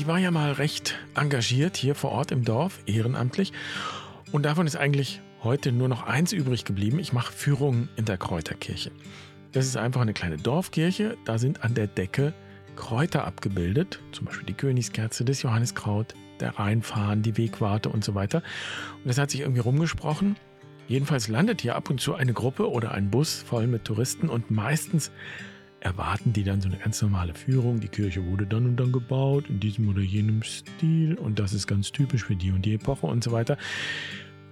ich war ja mal recht engagiert hier vor Ort im Dorf, ehrenamtlich. Und davon ist eigentlich heute nur noch eins übrig geblieben. Ich mache Führungen in der Kräuterkirche. Das ist einfach eine kleine Dorfkirche. Da sind an der Decke Kräuter abgebildet, zum Beispiel die Königskerze, das Johanniskraut, der Rheinfahren, die Wegwarte und so weiter. Und das hat sich irgendwie rumgesprochen. Jedenfalls landet hier ab und zu eine Gruppe oder ein Bus voll mit Touristen und meistens erwarten die dann so eine ganz normale Führung. Die Kirche wurde dann und dann gebaut, in diesem oder jenem Stil und das ist ganz typisch für die und die Epoche und so weiter.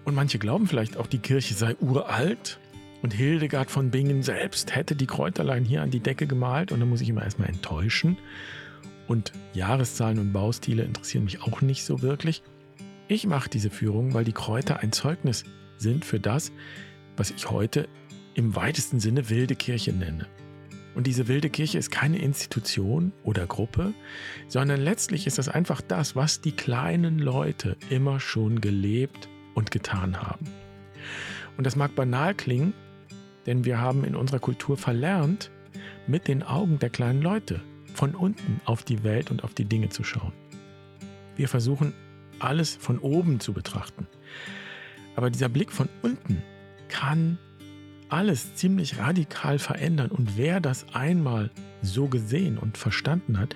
Und manche glauben vielleicht auch, die Kirche sei uralt und Hildegard von Bingen selbst hätte die Kräuterlein hier an die Decke gemalt und dann muss ich immer erstmal enttäuschen. Und Jahreszahlen und Baustile interessieren mich auch nicht so wirklich. Ich mache diese Führung, weil die Kräuter ein Zeugnis sind für das, was ich heute im weitesten Sinne wilde Kirche nenne. Und diese wilde Kirche ist keine Institution oder Gruppe, sondern letztlich ist das einfach das, was die kleinen Leute immer schon gelebt und getan haben. Und das mag banal klingen, denn wir haben in unserer Kultur verlernt, mit den Augen der kleinen Leute von unten auf die Welt und auf die Dinge zu schauen. Wir versuchen alles von oben zu betrachten. Aber dieser Blick von unten kann alles ziemlich radikal verändern. Und wer das einmal so gesehen und verstanden hat,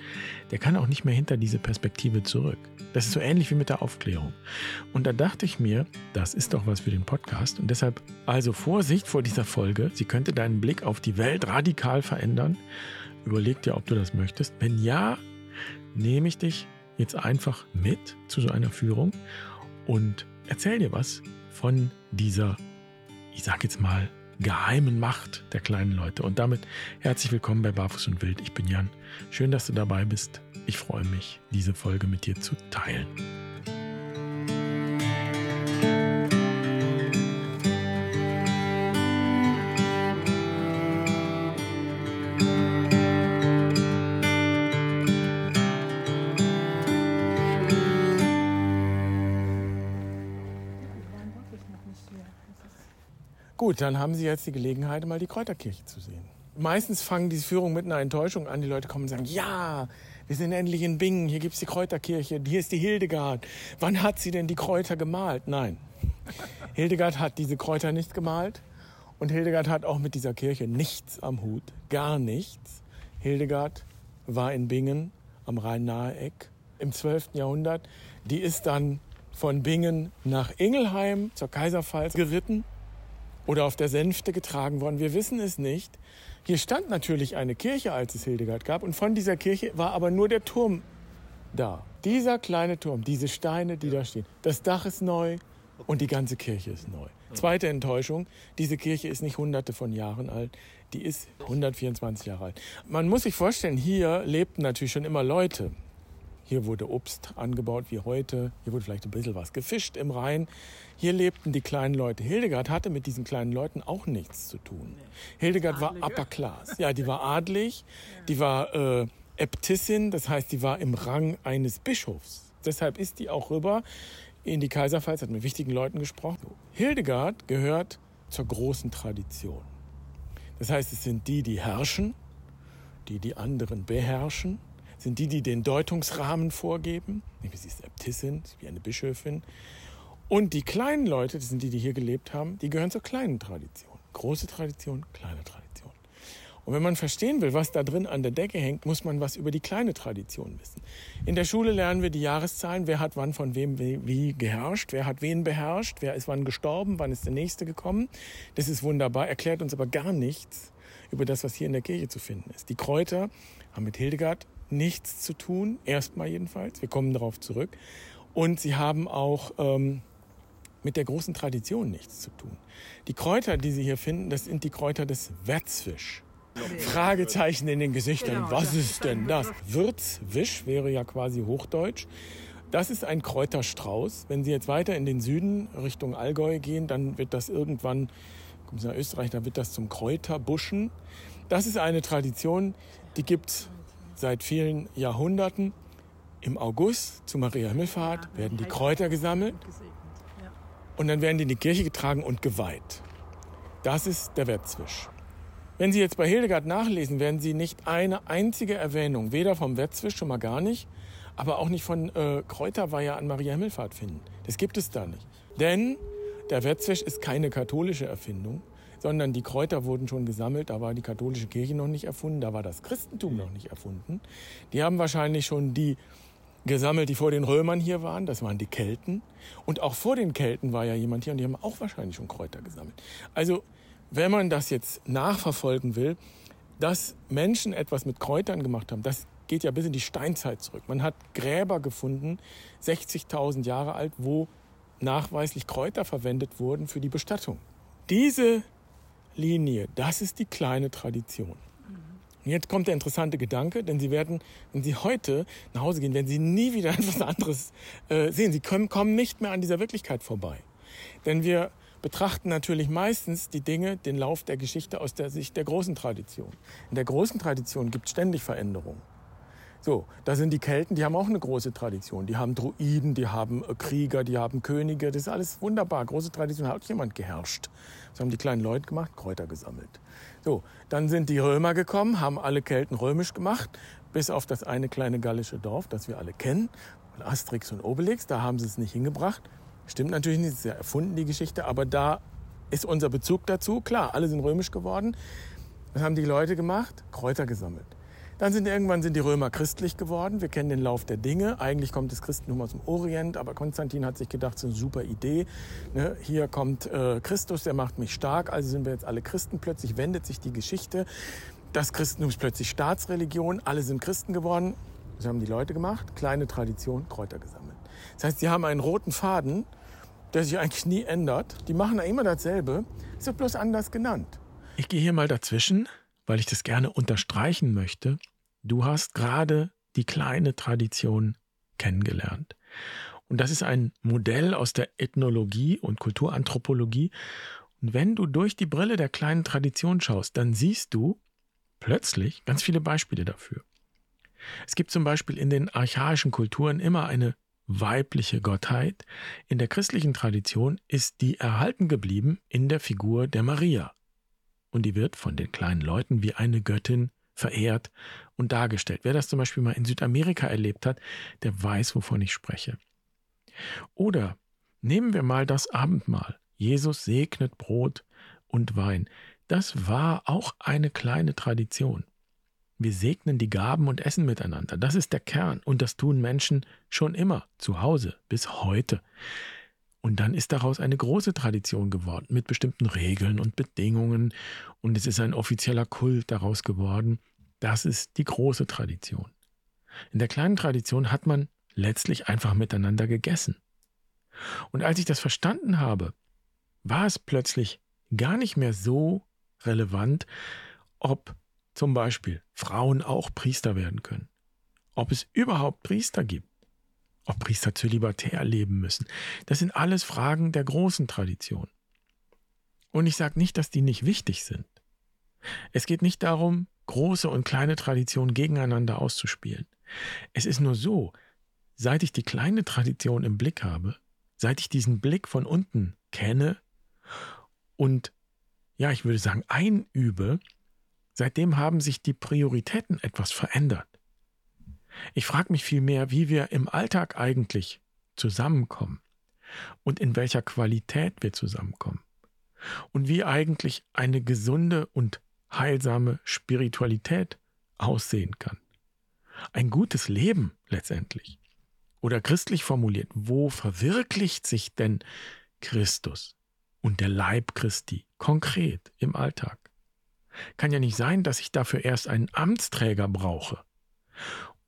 der kann auch nicht mehr hinter diese Perspektive zurück. Das ist so ähnlich wie mit der Aufklärung. Und da dachte ich mir, das ist doch was für den Podcast. Und deshalb also Vorsicht vor dieser Folge. Sie könnte deinen Blick auf die Welt radikal verändern. Überleg dir, ob du das möchtest. Wenn ja, nehme ich dich jetzt einfach mit zu so einer Führung und erzähl dir was von dieser, ich sag jetzt mal, geheimen Macht der kleinen Leute. Und damit herzlich willkommen bei Barfuß und Wild. Ich bin Jan. Schön, dass du dabei bist. Ich freue mich, diese Folge mit dir zu teilen. Gut, dann haben Sie jetzt die Gelegenheit, mal die Kräuterkirche zu sehen. Meistens fangen diese Führungen mit einer Enttäuschung an. Die Leute kommen und sagen, ja, wir sind endlich in Bingen, hier gibt es die Kräuterkirche, hier ist die Hildegard. Wann hat sie denn die Kräuter gemalt? Nein, Hildegard hat diese Kräuter nicht gemalt und Hildegard hat auch mit dieser Kirche nichts am Hut, gar nichts. Hildegard war in Bingen am Rhein-Nahe-Eck im 12. Jahrhundert. Die ist dann von Bingen nach Ingelheim zur Kaiserpfalz geritten oder auf der Sänfte getragen worden. Wir wissen es nicht. Hier stand natürlich eine Kirche, als es Hildegard gab. Und von dieser Kirche war aber nur der Turm da. Dieser kleine Turm, diese Steine, die da stehen. Das Dach ist neu und die ganze Kirche ist neu. Zweite Enttäuschung, diese Kirche ist nicht hunderte von Jahren alt, die ist 124 Jahre alt. Man muss sich vorstellen, hier lebten natürlich schon immer Leute. Hier wurde Obst angebaut wie heute. Hier wurde vielleicht ein bisschen was gefischt im Rhein. Hier lebten die kleinen Leute. Hildegard hatte mit diesen kleinen Leuten auch nichts zu tun. Hildegard war upper class. Ja, die war adlig. Die war äh, Äbtissin. Das heißt, die war im Rang eines Bischofs. Deshalb ist die auch rüber in die Kaiserpfalz, hat mit wichtigen Leuten gesprochen. Hildegard gehört zur großen Tradition. Das heißt, es sind die, die herrschen, die die anderen beherrschen sind die, die den Deutungsrahmen vorgeben. Sie ist Äbtissin, wie eine Bischöfin. Und die kleinen Leute, das sind die, die hier gelebt haben, die gehören zur kleinen Tradition. Große Tradition, kleine Tradition. Und wenn man verstehen will, was da drin an der Decke hängt, muss man was über die kleine Tradition wissen. In der Schule lernen wir die Jahreszahlen, wer hat wann von wem wie geherrscht, wer hat wen beherrscht, wer ist wann gestorben, wann ist der Nächste gekommen. Das ist wunderbar, erklärt uns aber gar nichts über das, was hier in der Kirche zu finden ist. Die Kräuter haben mit Hildegard nichts zu tun, erstmal jedenfalls. Wir kommen darauf zurück. Und sie haben auch ähm, mit der großen Tradition nichts zu tun. Die Kräuter, die Sie hier finden, das sind die Kräuter des Wätzwisch. Fragezeichen in den Gesichtern. Genau, Was ist denn das? Würzwisch wäre ja quasi Hochdeutsch. Das ist ein Kräuterstrauß. Wenn Sie jetzt weiter in den Süden Richtung Allgäu gehen, dann wird das irgendwann, kommen Sie nach Österreich, da wird das zum Kräuterbuschen. Das ist eine Tradition, die gibt es seit vielen Jahrhunderten. Im August zu Maria Himmelfahrt werden die Kräuter gesammelt und dann werden die in die Kirche getragen und geweiht. Das ist der Wetzwisch. Wenn Sie jetzt bei Hildegard nachlesen, werden Sie nicht eine einzige Erwähnung, weder vom Wetzwisch schon mal gar nicht, aber auch nicht von äh, Kräuterweiher an Maria Himmelfahrt finden. Das gibt es da nicht. Denn der Wetzwäsch ist keine katholische Erfindung, sondern die Kräuter wurden schon gesammelt. Da war die katholische Kirche noch nicht erfunden, da war das Christentum noch nicht erfunden. Die haben wahrscheinlich schon die gesammelt, die vor den Römern hier waren. Das waren die Kelten. Und auch vor den Kelten war ja jemand hier und die haben auch wahrscheinlich schon Kräuter gesammelt. Also, wenn man das jetzt nachverfolgen will, dass Menschen etwas mit Kräutern gemacht haben, das geht ja bis in die Steinzeit zurück. Man hat Gräber gefunden, 60.000 Jahre alt, wo nachweislich Kräuter verwendet wurden für die Bestattung. Diese Linie, das ist die kleine Tradition. Und jetzt kommt der interessante Gedanke, denn Sie werden, wenn Sie heute nach Hause gehen, werden Sie nie wieder etwas anderes äh, sehen. Sie können, kommen nicht mehr an dieser Wirklichkeit vorbei. Denn wir betrachten natürlich meistens die Dinge, den Lauf der Geschichte aus der Sicht der großen Tradition. In der großen Tradition gibt es ständig Veränderungen. So, da sind die Kelten, die haben auch eine große Tradition. Die haben Druiden, die haben äh, Krieger, die haben Könige. Das ist alles wunderbar. Große Tradition hat jemand geherrscht. Das haben die kleinen Leute gemacht, Kräuter gesammelt. So, dann sind die Römer gekommen, haben alle Kelten römisch gemacht, bis auf das eine kleine gallische Dorf, das wir alle kennen, Asterix und Obelix. Da haben sie es nicht hingebracht. Stimmt natürlich nicht, ist ja erfunden, die Geschichte, aber da ist unser Bezug dazu. Klar, alle sind römisch geworden. Was haben die Leute gemacht? Kräuter gesammelt. Dann sind irgendwann sind die Römer christlich geworden. Wir kennen den Lauf der Dinge. Eigentlich kommt das Christentum aus dem Orient, aber Konstantin hat sich gedacht, ist eine super Idee. Ne? Hier kommt äh, Christus, der macht mich stark. Also sind wir jetzt alle Christen. Plötzlich wendet sich die Geschichte. Das Christentum ist plötzlich Staatsreligion. Alle sind Christen geworden. Das haben die Leute gemacht. Kleine Tradition, Kräuter gesammelt. Das heißt, sie haben einen roten Faden, der sich eigentlich nie ändert. Die machen da immer dasselbe. Es wird bloß anders genannt. Ich gehe hier mal dazwischen weil ich das gerne unterstreichen möchte. Du hast gerade die kleine Tradition kennengelernt. Und das ist ein Modell aus der Ethnologie und Kulturanthropologie. Und wenn du durch die Brille der kleinen Tradition schaust, dann siehst du plötzlich ganz viele Beispiele dafür. Es gibt zum Beispiel in den archaischen Kulturen immer eine weibliche Gottheit. In der christlichen Tradition ist die erhalten geblieben in der Figur der Maria und die wird von den kleinen Leuten wie eine Göttin verehrt und dargestellt. Wer das zum Beispiel mal in Südamerika erlebt hat, der weiß, wovon ich spreche. Oder nehmen wir mal das Abendmahl. Jesus segnet Brot und Wein. Das war auch eine kleine Tradition. Wir segnen die Gaben und essen miteinander. Das ist der Kern. Und das tun Menschen schon immer, zu Hause, bis heute. Und dann ist daraus eine große Tradition geworden mit bestimmten Regeln und Bedingungen. Und es ist ein offizieller Kult daraus geworden. Das ist die große Tradition. In der kleinen Tradition hat man letztlich einfach miteinander gegessen. Und als ich das verstanden habe, war es plötzlich gar nicht mehr so relevant, ob zum Beispiel Frauen auch Priester werden können, ob es überhaupt Priester gibt ob Priester zölibatär leben müssen. Das sind alles Fragen der großen Tradition. Und ich sage nicht, dass die nicht wichtig sind. Es geht nicht darum, große und kleine Traditionen gegeneinander auszuspielen. Es ist nur so, seit ich die kleine Tradition im Blick habe, seit ich diesen Blick von unten kenne und, ja, ich würde sagen, einübe, seitdem haben sich die Prioritäten etwas verändert. Ich frage mich vielmehr, wie wir im Alltag eigentlich zusammenkommen und in welcher Qualität wir zusammenkommen und wie eigentlich eine gesunde und heilsame Spiritualität aussehen kann. Ein gutes Leben letztendlich. Oder christlich formuliert, wo verwirklicht sich denn Christus und der Leib Christi konkret im Alltag? Kann ja nicht sein, dass ich dafür erst einen Amtsträger brauche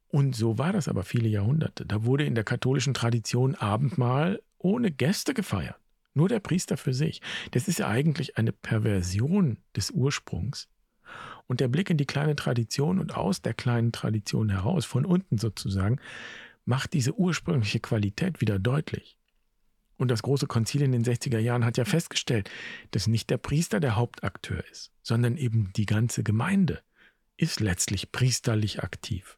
und so war das aber viele Jahrhunderte. Da wurde in der katholischen Tradition Abendmahl ohne Gäste gefeiert. Nur der Priester für sich. Das ist ja eigentlich eine Perversion des Ursprungs. Und der Blick in die kleine Tradition und aus der kleinen Tradition heraus, von unten sozusagen, macht diese ursprüngliche Qualität wieder deutlich. Und das große Konzil in den 60er Jahren hat ja festgestellt, dass nicht der Priester der Hauptakteur ist, sondern eben die ganze Gemeinde ist letztlich priesterlich aktiv.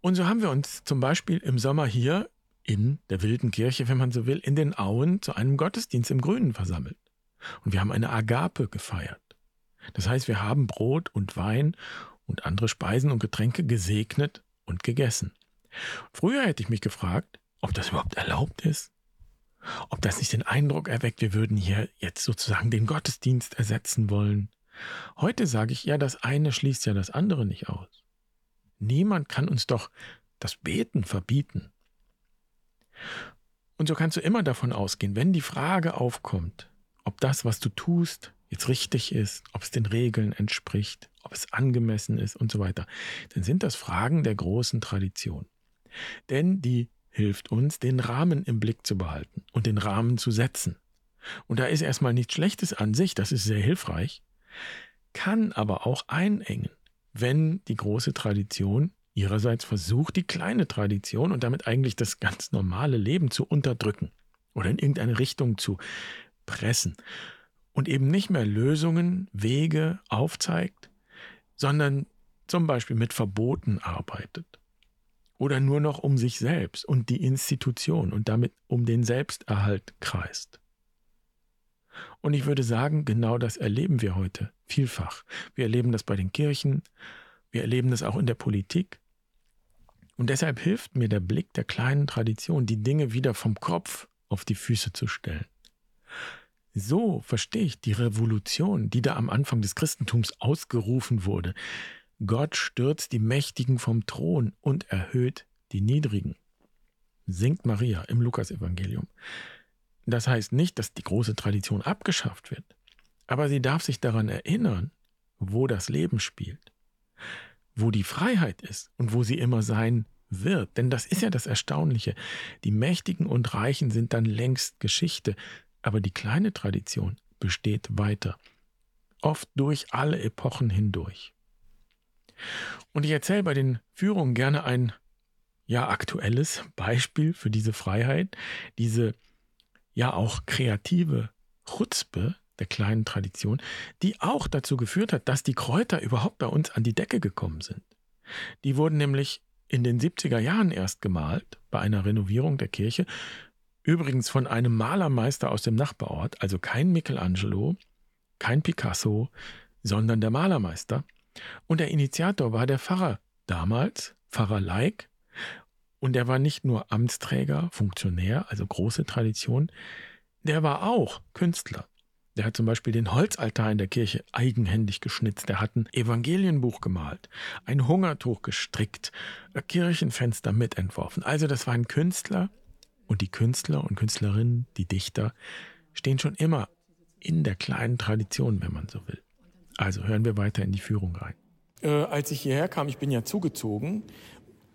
Und so haben wir uns zum Beispiel im Sommer hier in der wilden Kirche, wenn man so will, in den Auen zu einem Gottesdienst im Grünen versammelt. Und wir haben eine Agape gefeiert. Das heißt, wir haben Brot und Wein und andere Speisen und Getränke gesegnet und gegessen. Früher hätte ich mich gefragt, ob das überhaupt erlaubt ist, ob das nicht den Eindruck erweckt, wir würden hier jetzt sozusagen den Gottesdienst ersetzen wollen. Heute sage ich, ja, das eine schließt ja das andere nicht aus. Niemand kann uns doch das Beten verbieten. Und so kannst du immer davon ausgehen, wenn die Frage aufkommt, ob das, was du tust, jetzt richtig ist, ob es den Regeln entspricht, ob es angemessen ist und so weiter, dann sind das Fragen der großen Tradition. Denn die hilft uns, den Rahmen im Blick zu behalten und den Rahmen zu setzen. Und da ist erstmal nichts Schlechtes an sich, das ist sehr hilfreich, kann aber auch einengen, wenn die große Tradition ihrerseits versucht, die kleine Tradition und damit eigentlich das ganz normale Leben zu unterdrücken oder in irgendeine Richtung zu pressen und eben nicht mehr Lösungen, Wege aufzeigt, sondern zum Beispiel mit Verboten arbeitet oder nur noch um sich selbst und die Institution und damit um den Selbsterhalt kreist. Und ich würde sagen, genau das erleben wir heute vielfach. Wir erleben das bei den Kirchen, wir erleben das auch in der Politik. Und deshalb hilft mir der Blick der kleinen Tradition, die Dinge wieder vom Kopf auf die Füße zu stellen. So verstehe ich die Revolution, die da am Anfang des Christentums ausgerufen wurde. Gott stürzt die Mächtigen vom Thron und erhöht die Niedrigen. Singt Maria im Lukasevangelium. Das heißt nicht, dass die große Tradition abgeschafft wird, aber sie darf sich daran erinnern, wo das Leben spielt, wo die Freiheit ist und wo sie immer sein wird. Denn das ist ja das Erstaunliche. Die Mächtigen und Reichen sind dann längst Geschichte, aber die kleine Tradition besteht weiter, oft durch alle Epochen hindurch. Und ich erzähle bei den Führungen gerne ein ja aktuelles Beispiel für diese Freiheit, diese ja auch kreative Chutzpe der kleinen Tradition, die auch dazu geführt hat, dass die Kräuter überhaupt bei uns an die Decke gekommen sind. Die wurden nämlich in den 70er Jahren erst gemalt, bei einer Renovierung der Kirche, übrigens von einem Malermeister aus dem Nachbarort, also kein Michelangelo, kein Picasso, sondern der Malermeister. Und der Initiator war der Pfarrer damals, Pfarrer Leik. Und er war nicht nur Amtsträger, Funktionär, also große Tradition, der war auch Künstler. Der hat zum Beispiel den Holzaltar in der Kirche eigenhändig geschnitzt. Der hat ein Evangelienbuch gemalt, ein Hungertuch gestrickt, Kirchenfenster mitentworfen. Also das war ein Künstler. Und die Künstler und Künstlerinnen, die Dichter, stehen schon immer in der kleinen Tradition, wenn man so will. Also hören wir weiter in die Führung rein. Äh, als ich hierher kam, ich bin ja zugezogen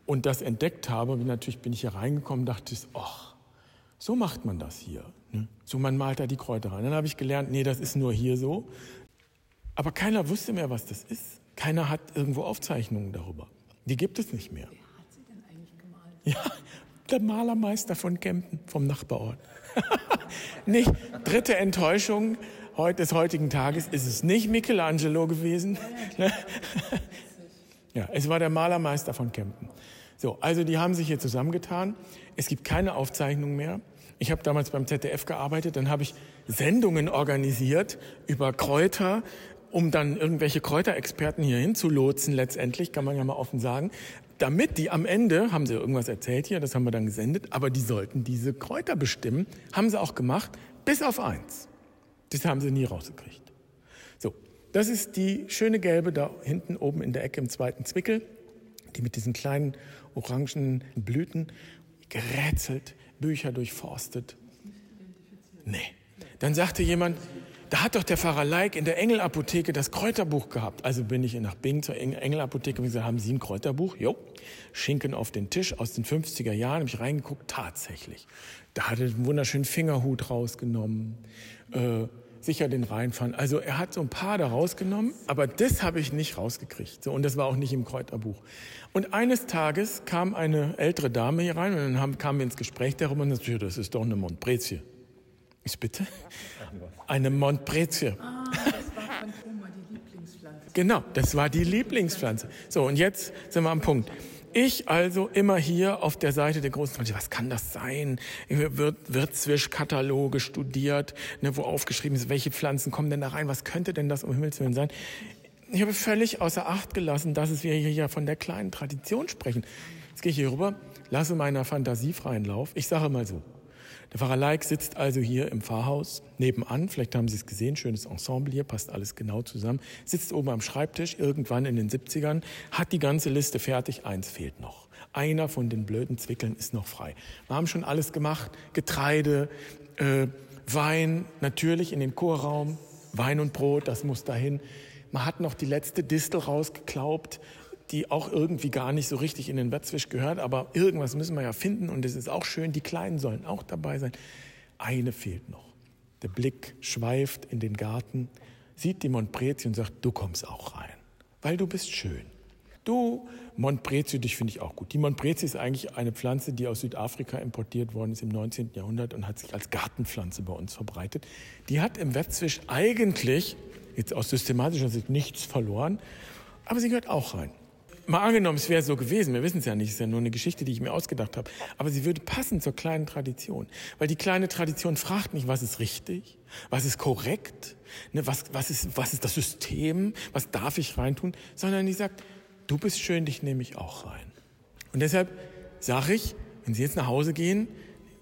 und das entdeckt habe, natürlich bin ich hier reingekommen, dachte ich, ach, so macht man das hier. Ne? So man malt da die Kräuter rein. Dann habe ich gelernt, nee, das ist nur hier so. Aber keiner wusste mehr, was das ist. Keiner hat irgendwo Aufzeichnungen darüber. Die gibt es nicht mehr. Wer hat sie denn eigentlich gemalt? Ja, der Malermeister von Kempen, vom Nachbarort. nicht dritte Enttäuschung heute, des heutigen Tages ist es nicht Michelangelo gewesen. ja, es war der Malermeister von Kempen. So, also die haben sich hier zusammengetan. Es gibt keine Aufzeichnung mehr. Ich habe damals beim ZDF gearbeitet, dann habe ich Sendungen organisiert über Kräuter, um dann irgendwelche Kräuterexperten hier hinzulotsen, letztendlich, kann man ja mal offen sagen, damit die am Ende, haben sie irgendwas erzählt hier, das haben wir dann gesendet, aber die sollten diese Kräuter bestimmen, haben sie auch gemacht, bis auf eins. Das haben sie nie rausgekriegt. So, das ist die schöne gelbe da hinten oben in der Ecke im zweiten Zwickel, die mit diesen kleinen orangen Blüten gerätselt, Bücher durchforstet. Nee. Dann sagte jemand, da hat doch der Pfarrer Leik in der Engelapotheke das Kräuterbuch gehabt. Also bin ich nach Bing zur Engelapotheke und gesagt, haben Sie ein Kräuterbuch? Jo. Schinken auf den Tisch aus den 50er Jahren, habe ich reingeguckt, tatsächlich. Da hat er einen wunderschönen Fingerhut rausgenommen, äh, sicher den Reinfahren. Also er hat so ein paar da rausgenommen, aber das habe ich nicht rausgekriegt. So, und das war auch nicht im Kräuterbuch. Und eines Tages kam eine ältere Dame hier rein und dann haben, kamen wir ins Gespräch darüber und sagte, das ist doch eine Montprezie. Ich bitte? Eine Montprezie. Ah, das war von Oma die Lieblingspflanze. Genau, das war die Lieblingspflanze. So, und jetzt sind wir am Punkt. Ich also immer hier auf der Seite der großen Tradition. Was kann das sein? Wird, Wirtswischkataloge studiert, ne, wo aufgeschrieben ist, welche Pflanzen kommen denn da rein? Was könnte denn das um Himmels Willen sein? ich habe völlig außer Acht gelassen, dass wir hier ja von der kleinen Tradition sprechen. Jetzt gehe ich hier rüber, lasse meiner Fantasie freien Lauf. Ich sage mal so. Der Pfarrer Leik sitzt also hier im Pfarrhaus nebenan. Vielleicht haben Sie es gesehen, schönes Ensemble hier, passt alles genau zusammen. Sitzt oben am Schreibtisch, irgendwann in den 70ern, hat die ganze Liste fertig. Eins fehlt noch. Einer von den blöden Zwickeln ist noch frei. Wir haben schon alles gemacht. Getreide, äh, Wein, natürlich in den Chorraum. Wein und Brot, das muss dahin. Man hat noch die letzte Distel rausgeklaubt, die auch irgendwie gar nicht so richtig in den Wetzwisch gehört, aber irgendwas müssen wir ja finden und es ist auch schön, die Kleinen sollen auch dabei sein. Eine fehlt noch. Der Blick schweift in den Garten, sieht die Montprezi und sagt, du kommst auch rein, weil du bist schön. Du, Montprezi, dich finde ich auch gut. Die Montprezi ist eigentlich eine Pflanze, die aus Südafrika importiert worden ist im 19. Jahrhundert und hat sich als Gartenpflanze bei uns verbreitet. Die hat im Wetzwisch eigentlich jetzt aus systematischer Sicht nichts verloren, aber sie gehört auch rein. Mal angenommen, es wäre so gewesen, wir wissen es ja nicht, es ist ja nur eine Geschichte, die ich mir ausgedacht habe, aber sie würde passen zur kleinen Tradition. Weil die kleine Tradition fragt nicht, was ist richtig, was ist korrekt, ne, was, was, ist, was ist das System, was darf ich reintun, sondern die sagt, du bist schön, dich nehme ich auch rein. Und deshalb sage ich, wenn Sie jetzt nach Hause gehen,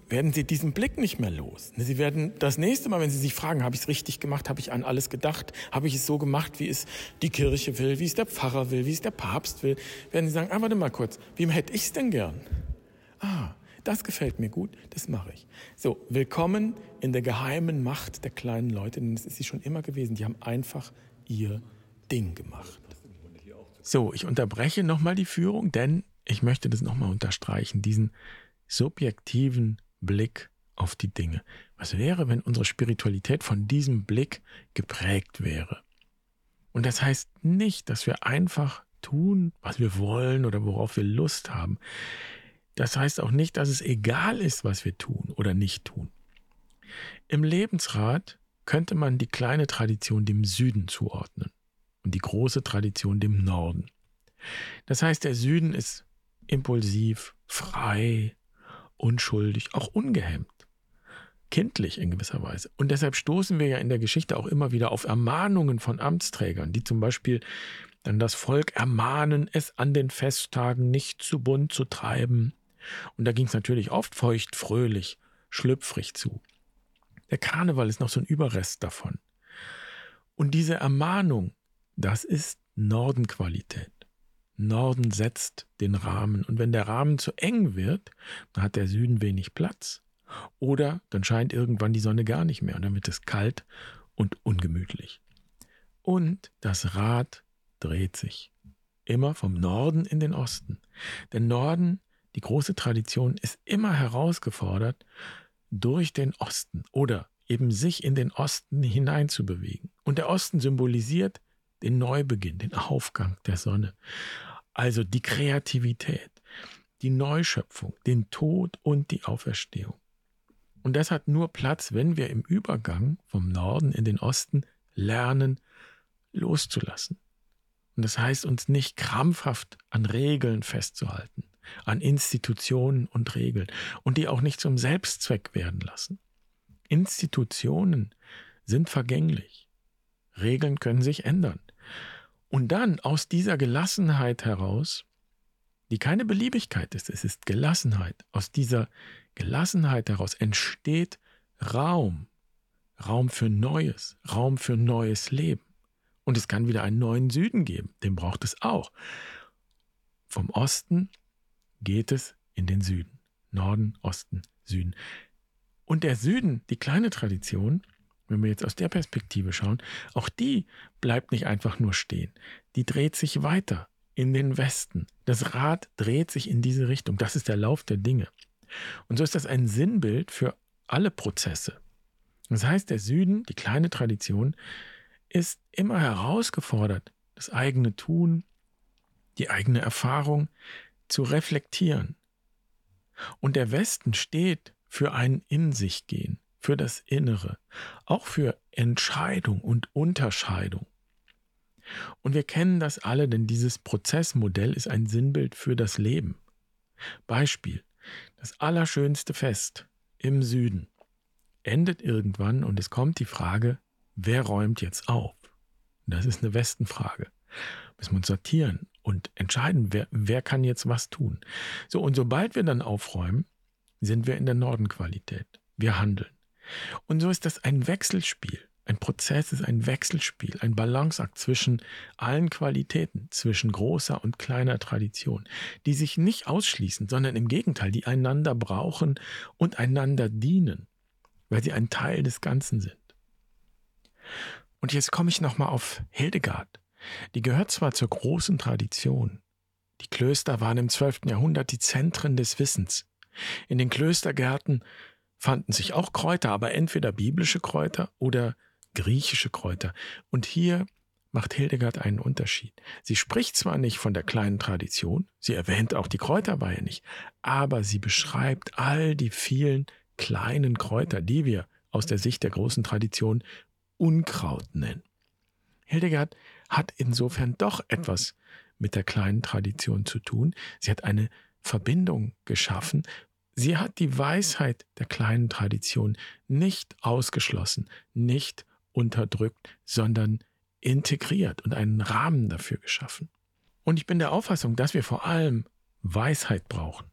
werden Sie diesen Blick nicht mehr los. Ne, Sie werden das nächste Mal, wenn Sie sich fragen, habe ich es richtig gemacht, habe ich an alles gedacht, habe ich es so gemacht, wie es die Kirche will, wie es der Pfarrer will, wie es der Papst will, werden Sie sagen, ah, warte mal kurz, wem hätte ich es denn gern? Ah, das gefällt mir gut, das mache ich. So, willkommen in der geheimen Macht der kleinen Leute, denn das ist sie schon immer gewesen. Die haben einfach ihr Ding gemacht. So, ich unterbreche nochmal die Führung, denn ich möchte das nochmal unterstreichen, diesen subjektiven Blick auf die Dinge. Was wäre, wenn unsere Spiritualität von diesem Blick geprägt wäre? Und das heißt nicht, dass wir einfach tun, was wir wollen oder worauf wir Lust haben. Das heißt auch nicht, dass es egal ist, was wir tun oder nicht tun. Im Lebensrat könnte man die kleine Tradition dem Süden zuordnen und die große Tradition dem Norden. Das heißt, der Süden ist impulsiv, frei, unschuldig, auch ungehemmt, kindlich in gewisser Weise. Und deshalb stoßen wir ja in der Geschichte auch immer wieder auf Ermahnungen von Amtsträgern, die zum Beispiel dann das Volk ermahnen, es an den Festtagen nicht zu bunt zu treiben. Und da ging es natürlich oft feucht, fröhlich, schlüpfrig zu. Der Karneval ist noch so ein Überrest davon. Und diese Ermahnung, das ist Nordenqualität. Norden setzt den Rahmen. Und wenn der Rahmen zu eng wird, dann hat der Süden wenig Platz. Oder dann scheint irgendwann die Sonne gar nicht mehr und dann wird es kalt und ungemütlich. Und das Rad dreht sich. Immer vom Norden in den Osten. Denn Norden, die große Tradition, ist immer herausgefordert, durch den Osten oder eben sich in den Osten hineinzubewegen. Und der Osten symbolisiert den Neubeginn, den Aufgang der Sonne. Also die Kreativität, die Neuschöpfung, den Tod und die Auferstehung. Und das hat nur Platz, wenn wir im Übergang vom Norden in den Osten lernen, loszulassen. Und das heißt, uns nicht krampfhaft an Regeln festzuhalten, an Institutionen und Regeln und die auch nicht zum Selbstzweck werden lassen. Institutionen sind vergänglich. Regeln können sich ändern. Und dann aus dieser Gelassenheit heraus, die keine Beliebigkeit ist, es ist Gelassenheit, aus dieser Gelassenheit heraus entsteht Raum, Raum für Neues, Raum für neues Leben. Und es kann wieder einen neuen Süden geben, den braucht es auch. Vom Osten geht es in den Süden. Norden, Osten, Süden. Und der Süden, die kleine Tradition, wenn wir jetzt aus der Perspektive schauen, auch die bleibt nicht einfach nur stehen. Die dreht sich weiter in den Westen. Das Rad dreht sich in diese Richtung. Das ist der Lauf der Dinge. Und so ist das ein Sinnbild für alle Prozesse. Das heißt, der Süden, die kleine Tradition, ist immer herausgefordert, das eigene Tun, die eigene Erfahrung zu reflektieren. Und der Westen steht für ein In sich gehen, für das Innere, auch für Entscheidung und Unterscheidung. Und wir kennen das alle, denn dieses Prozessmodell ist ein Sinnbild für das Leben. Beispiel, das allerschönste Fest im Süden endet irgendwann und es kommt die Frage, wer räumt jetzt auf? Das ist eine Westenfrage. Müssen wir uns sortieren und entscheiden, wer, wer kann jetzt was tun. So, und sobald wir dann aufräumen, sind wir in der Nordenqualität. Wir handeln. Und so ist das ein Wechselspiel. Ein Prozess ist ein Wechselspiel, ein Balanceakt zwischen allen Qualitäten, zwischen großer und kleiner Tradition, die sich nicht ausschließen, sondern im Gegenteil, die einander brauchen und einander dienen, weil sie ein Teil des Ganzen sind. Und jetzt komme ich nochmal auf Hildegard. Die gehört zwar zur großen Tradition. Die Klöster waren im 12. Jahrhundert die Zentren des Wissens. In den Klöstergärten fanden sich auch Kräuter, aber entweder biblische Kräuter oder griechische Kräuter. Und hier macht Hildegard einen Unterschied. Sie spricht zwar nicht von der kleinen Tradition, sie erwähnt auch die Kräuterweihe nicht, aber sie beschreibt all die vielen kleinen Kräuter, die wir aus der Sicht der großen Tradition Unkraut nennen. Hildegard hat insofern doch etwas mit der kleinen Tradition zu tun. Sie hat eine Verbindung geschaffen. Sie hat die Weisheit der kleinen Tradition nicht ausgeschlossen, nicht unterdrückt, sondern integriert und einen Rahmen dafür geschaffen. Und ich bin der Auffassung, dass wir vor allem Weisheit brauchen.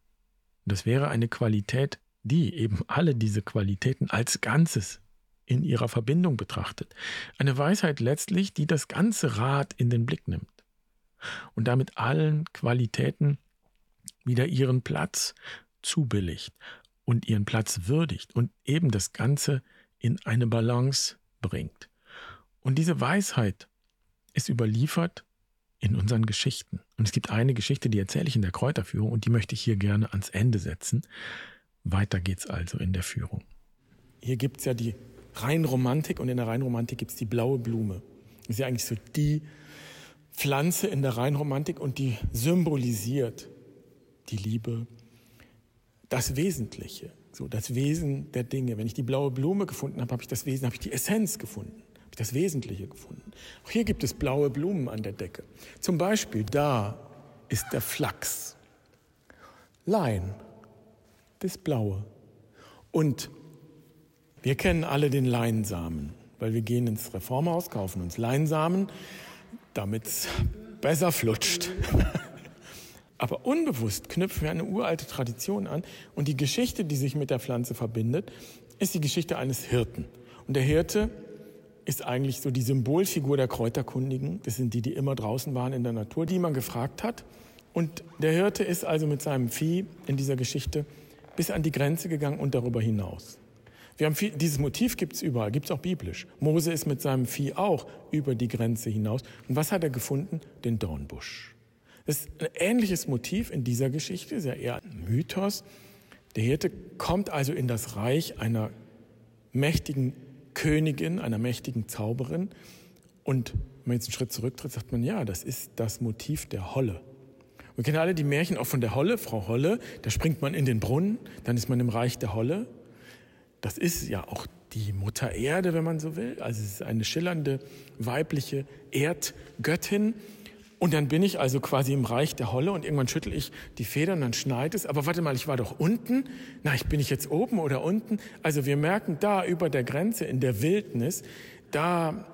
Das wäre eine Qualität, die eben alle diese Qualitäten als Ganzes in ihrer Verbindung betrachtet. Eine Weisheit letztlich, die das ganze Rad in den Blick nimmt und damit allen Qualitäten wieder ihren Platz zubilligt und ihren Platz würdigt und eben das Ganze in eine Balance bringt. Und diese Weisheit ist überliefert in unseren Geschichten. Und es gibt eine Geschichte, die erzähle ich in der Kräuterführung und die möchte ich hier gerne ans Ende setzen. Weiter geht's also in der Führung. Hier gibt es ja die Rheinromantik und in der Rheinromantik gibt es die blaue Blume. Das ist ja eigentlich so die Pflanze in der Rheinromantik und die symbolisiert die Liebe, das Wesentliche, so das Wesen der Dinge. Wenn ich die blaue Blume gefunden habe, habe ich das Wesen, habe ich die Essenz gefunden, habe ich das Wesentliche gefunden. Auch hier gibt es blaue Blumen an der Decke. Zum Beispiel da ist der Flachs. Lein, das Blaue. Und wir kennen alle den Leinsamen, weil wir gehen ins Reformhaus, kaufen uns Leinsamen, damit es besser flutscht. Aber unbewusst knüpfen wir eine uralte Tradition an und die Geschichte, die sich mit der Pflanze verbindet, ist die Geschichte eines Hirten. Und der Hirte ist eigentlich so die Symbolfigur der Kräuterkundigen. Das sind die, die immer draußen waren in der Natur, die man gefragt hat. Und der Hirte ist also mit seinem Vieh in dieser Geschichte bis an die Grenze gegangen und darüber hinaus. Wir haben viel, dieses Motiv gibt es überall, gibt es auch biblisch. Mose ist mit seinem Vieh auch über die Grenze hinaus. Und was hat er gefunden? Den Dornbusch. Das ist ein ähnliches Motiv in dieser Geschichte, ist ja eher ein Mythos. Der Hirte kommt also in das Reich einer mächtigen Königin, einer mächtigen Zauberin. Und wenn man jetzt einen Schritt zurücktritt, sagt man, ja, das ist das Motiv der Holle. Wir kennen alle die Märchen auch von der Holle, Frau Holle. Da springt man in den Brunnen, dann ist man im Reich der Holle. Das ist ja auch die Mutter Erde, wenn man so will. Also es ist eine schillernde weibliche Erdgöttin. Und dann bin ich also quasi im Reich der Holle und irgendwann schüttel ich die Feder und dann schneit es. Aber warte mal, ich war doch unten. Na, ich bin ich jetzt oben oder unten? Also wir merken da über der Grenze in der Wildnis, da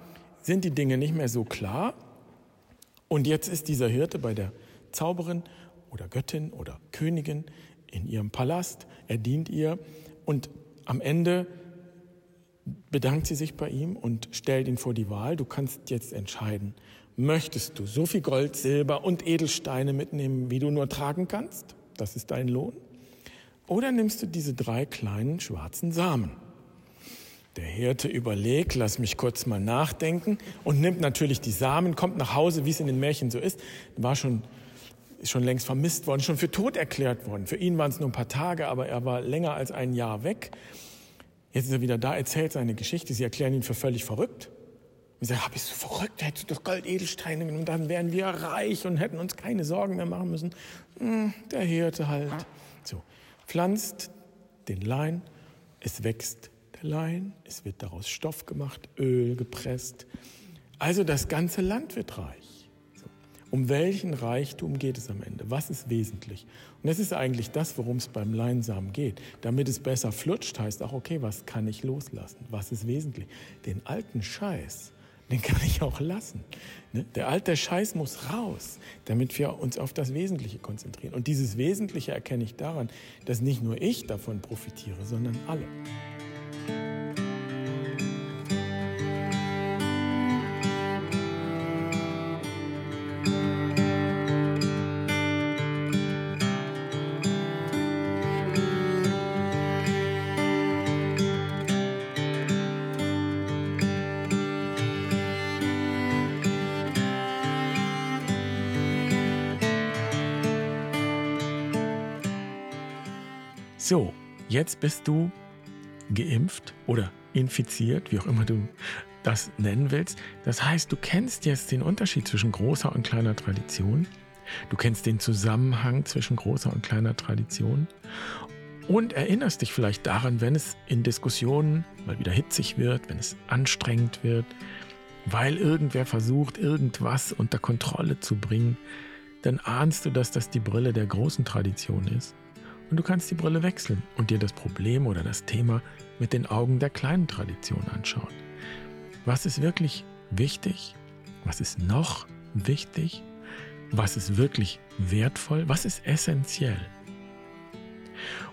sind die Dinge nicht mehr so klar. Und jetzt ist dieser Hirte bei der Zauberin oder Göttin oder Königin in ihrem Palast. Er dient ihr und am Ende bedankt sie sich bei ihm und stellt ihn vor die Wahl. Du kannst jetzt entscheiden, möchtest du so viel Gold, Silber und Edelsteine mitnehmen, wie du nur tragen kannst? Das ist dein Lohn. Oder nimmst du diese drei kleinen schwarzen Samen? Der Hirte überlegt, lass mich kurz mal nachdenken und nimmt natürlich die Samen, kommt nach Hause, wie es in den Märchen so ist, war schon ist schon längst vermisst worden, schon für tot erklärt worden. Für ihn waren es nur ein paar Tage, aber er war länger als ein Jahr weg. Jetzt ist er wieder da, erzählt seine Geschichte. Sie erklären ihn für völlig verrückt. Und sagen, bist du verrückt? Hättest du doch Goldedelsteine genommen, dann wären wir reich und hätten uns keine Sorgen mehr machen müssen. Hm, der Hirte halt. So, pflanzt den Lein, es wächst der Lein, es wird daraus Stoff gemacht, Öl gepresst. Also das ganze Land wird reich. Um welchen Reichtum geht es am Ende? Was ist wesentlich? Und das ist eigentlich das, worum es beim Leinsamen geht. Damit es besser flutscht, heißt auch, okay, was kann ich loslassen? Was ist wesentlich? Den alten Scheiß, den kann ich auch lassen. Ne? Der alte Scheiß muss raus, damit wir uns auf das Wesentliche konzentrieren. Und dieses Wesentliche erkenne ich daran, dass nicht nur ich davon profitiere, sondern alle. Jetzt bist du geimpft oder infiziert, wie auch immer du das nennen willst. Das heißt, du kennst jetzt den Unterschied zwischen großer und kleiner Tradition. Du kennst den Zusammenhang zwischen großer und kleiner Tradition und erinnerst dich vielleicht daran, wenn es in Diskussionen mal wieder hitzig wird, wenn es anstrengend wird, weil irgendwer versucht, irgendwas unter Kontrolle zu bringen, dann ahnst du, dass das die Brille der großen Tradition ist und du kannst die Brille wechseln und dir das Problem oder das Thema mit den Augen der kleinen Tradition anschauen. Was ist wirklich wichtig? Was ist noch wichtig? Was ist wirklich wertvoll? Was ist essentiell?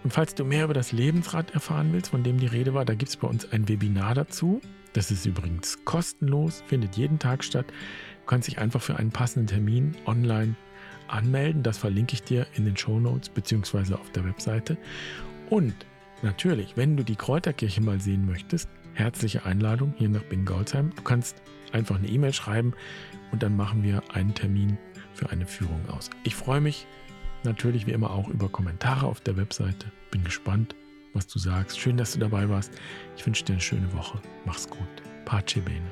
Und falls du mehr über das Lebensrad erfahren willst, von dem die Rede war, da gibt es bei uns ein Webinar dazu. Das ist übrigens kostenlos, findet jeden Tag statt. Du kannst dich einfach für einen passenden Termin online anmelden. Das verlinke ich dir in den Show Notes beziehungsweise auf der Webseite. Und natürlich, wenn du die Kräuterkirche mal sehen möchtest, herzliche Einladung hier nach Bingolsheim. Du kannst einfach eine E-Mail schreiben und dann machen wir einen Termin für eine Führung aus. Ich freue mich natürlich wie immer auch über Kommentare auf der Webseite. Bin gespannt, was du sagst. Schön, dass du dabei warst. Ich wünsche dir eine schöne Woche. Mach's gut. Pace bene.